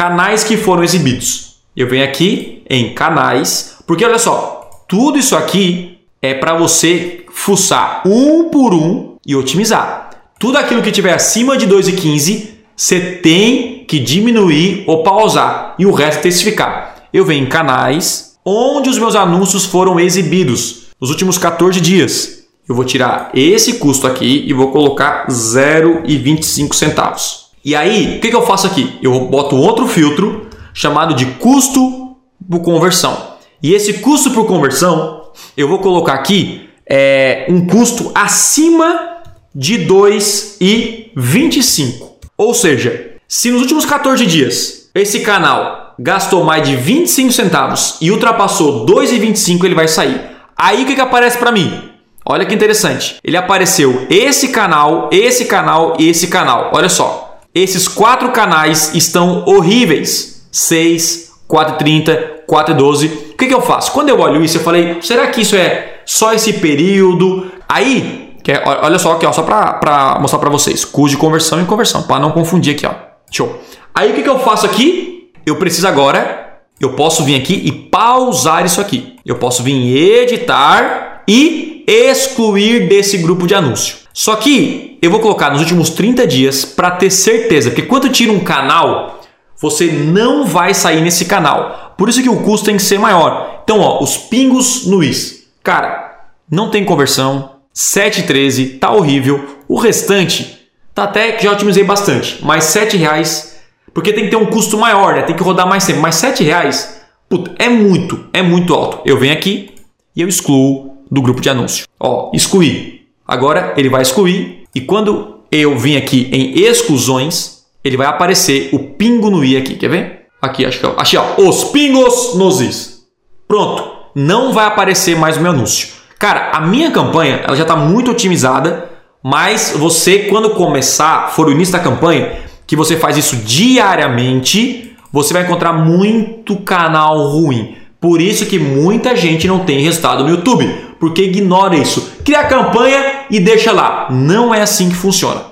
canais que foram exibidos. Eu venho aqui em canais, porque olha só, tudo isso aqui é para você fuçar um por um e otimizar. Tudo aquilo que tiver acima de 2,15, você tem que diminuir ou pausar e o resto intensificar. Eu venho em canais onde os meus anúncios foram exibidos nos últimos 14 dias. Eu vou tirar esse custo aqui e vou colocar 0,25 centavos. E aí, o que, que eu faço aqui? Eu boto outro filtro chamado de custo por conversão. E esse custo por conversão, eu vou colocar aqui é, um custo acima de 2,25. Ou seja, se nos últimos 14 dias esse canal gastou mais de 25 centavos e ultrapassou 2,25, ele vai sair. Aí o que, que aparece para mim? Olha que interessante. Ele apareceu esse canal, esse canal e esse canal. Olha só. Esses quatro canais estão horríveis. 6, 4,30, 4,12. O que, que eu faço? Quando eu olho isso, eu falei, será que isso é só esse período? Aí, é, olha só aqui, ó, só para mostrar para vocês. Custo de conversão e conversão, para não confundir aqui. Ó. Show. Aí o que, que eu faço aqui? Eu preciso agora, eu posso vir aqui e pausar isso aqui. Eu posso vir em editar e excluir desse grupo de anúncio. Só que eu vou colocar nos últimos 30 dias para ter certeza, porque quando tira um canal, você não vai sair nesse canal. Por isso que o custo tem que ser maior. Então, ó, os pingos no is. Cara, não tem conversão, 7,13, tá horrível. O restante tá até que já otimizei bastante, mas 7 reais, porque tem que ter um custo maior, né? Tem que rodar mais tempo. Mas 7 reais, puta, é muito, é muito alto. Eu venho aqui e eu excluo do grupo de anúncio. Ó, excluir. Agora ele vai excluir e quando eu vim aqui em exclusões, ele vai aparecer o pingo no i aqui. Quer ver? Aqui, acho que é. Achei, ó. Os pingos nos is. Pronto. Não vai aparecer mais o meu anúncio. Cara, a minha campanha ela já está muito otimizada, mas você, quando começar, for o início da campanha, que você faz isso diariamente, você vai encontrar muito canal ruim. Por isso que muita gente não tem resultado no YouTube, porque ignora isso. Cria campanha e deixa lá. Não é assim que funciona.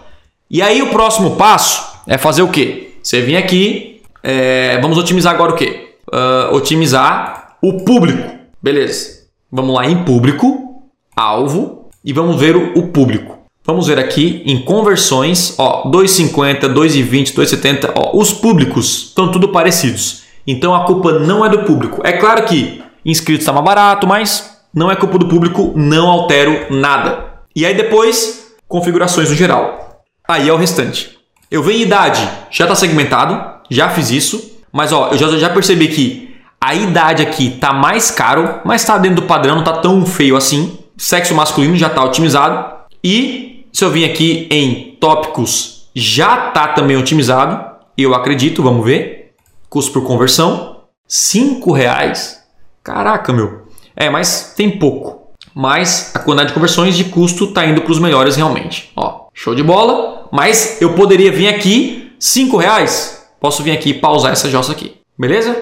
E aí o próximo passo é fazer o quê? Você vem aqui, é, vamos otimizar agora o quê? Uh, otimizar o público. Beleza. Vamos lá em público, alvo, e vamos ver o, o público. Vamos ver aqui em conversões, ó, 2,50, 2,20, 2,70, ó, os públicos estão tudo parecidos. Então a culpa não é do público. É claro que inscritos está mais barato, mas não é culpa do público, não altero nada. E aí depois, configurações no geral. Aí é o restante. Eu venho em idade, já está segmentado, já fiz isso, mas ó, eu já, já percebi que a idade aqui tá mais caro, mas está dentro do padrão, não tá tão feio assim. Sexo masculino já está otimizado. E se eu vim aqui em tópicos, já tá também otimizado. Eu acredito, vamos ver. Custo por conversão, cinco reais. Caraca, meu. É, mas tem pouco. Mas a quantidade de conversões de custo tá indo para os melhores realmente. Ó, show de bola. Mas eu poderia vir aqui, cinco reais. Posso vir aqui e pausar essa jossa aqui. Beleza?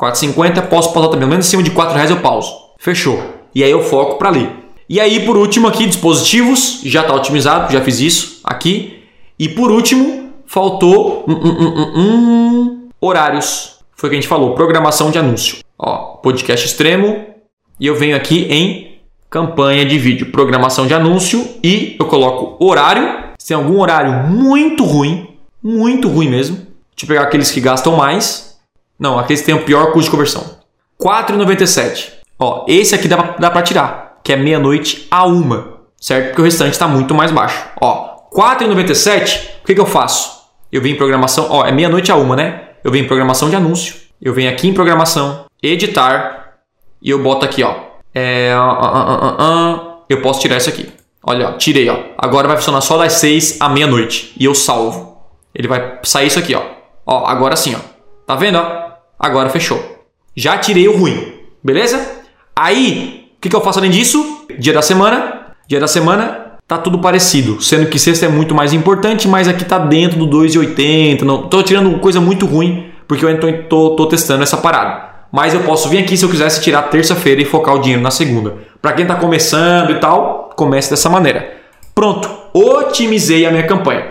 4,50, posso pausar também. Menos acima de 4 reais eu pauso. Fechou. E aí eu foco para ali. E aí, por último, aqui, dispositivos, já está otimizado, já fiz isso aqui. E por último, faltou horários. Foi o que a gente falou, programação de anúncio. Ó, podcast extremo. E eu venho aqui em campanha de vídeo, programação de anúncio e eu coloco horário. Se tem algum horário muito ruim, muito ruim mesmo, deixa eu pegar aqueles que gastam mais não, aqueles que têm o pior custo de conversão. 4,97. Ó, esse aqui dá dá pra tirar, que é meia-noite a uma, certo? Porque o restante está muito mais baixo. Ó, 4,97, o que, que eu faço? Eu venho em programação, ó, é meia-noite a uma, né? Eu venho em programação de anúncio. Eu venho aqui em programação, editar, e eu boto aqui, ó. É, eu posso tirar isso aqui. Olha, ó, tirei, ó. Agora vai funcionar só das 6 à meia-noite. E eu salvo. Ele vai sair isso aqui, ó. Ó, agora sim, ó. Tá vendo, ó? Agora fechou. Já tirei o ruim, beleza? Aí, o que, que eu faço além disso? Dia da semana. Dia da semana tá tudo parecido, sendo que sexta é muito mais importante, mas aqui tá dentro do 2,80. Não tô tirando coisa muito ruim, porque eu tô, tô, tô testando essa parada. Mas eu posso vir aqui se eu quisesse tirar terça-feira e focar o dinheiro na segunda. Para quem está começando e tal, comece dessa maneira. Pronto, otimizei a minha campanha.